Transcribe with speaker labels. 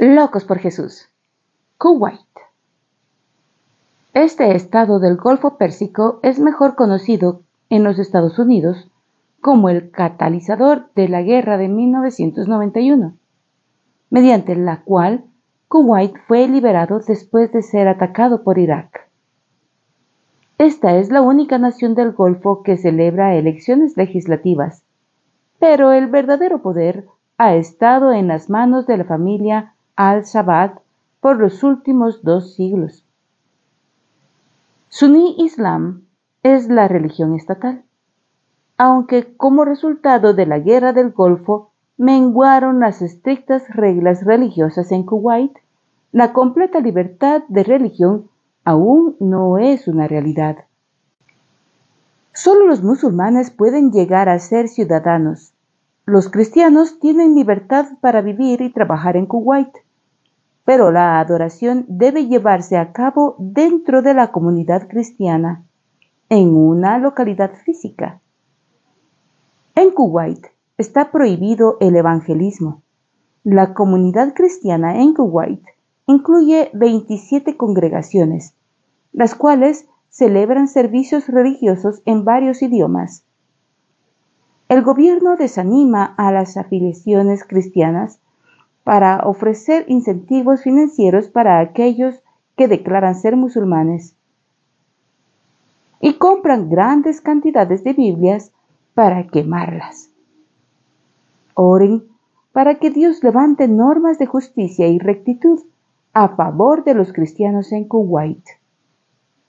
Speaker 1: Locos por Jesús. Kuwait. Este estado del Golfo Pérsico es mejor conocido en los Estados Unidos como el catalizador de la guerra de 1991, mediante la cual Kuwait fue liberado después de ser atacado por Irak. Esta es la única nación del Golfo que celebra elecciones legislativas, pero el verdadero poder ha estado en las manos de la familia al-Shabaab por los últimos dos siglos. Suní Islam es la religión estatal, aunque como resultado de la guerra del Golfo menguaron las estrictas reglas religiosas en Kuwait, la completa libertad de religión aún no es una realidad. Solo los musulmanes pueden llegar a ser ciudadanos. Los cristianos tienen libertad para vivir y trabajar en Kuwait pero la adoración debe llevarse a cabo dentro de la comunidad cristiana, en una localidad física. En Kuwait está prohibido el evangelismo. La comunidad cristiana en Kuwait incluye 27 congregaciones, las cuales celebran servicios religiosos en varios idiomas. El gobierno desanima a las afiliaciones cristianas para ofrecer incentivos financieros para aquellos que declaran ser musulmanes y compran grandes cantidades de Biblias para quemarlas. Oren para que Dios levante normas de justicia y rectitud a favor de los cristianos en Kuwait.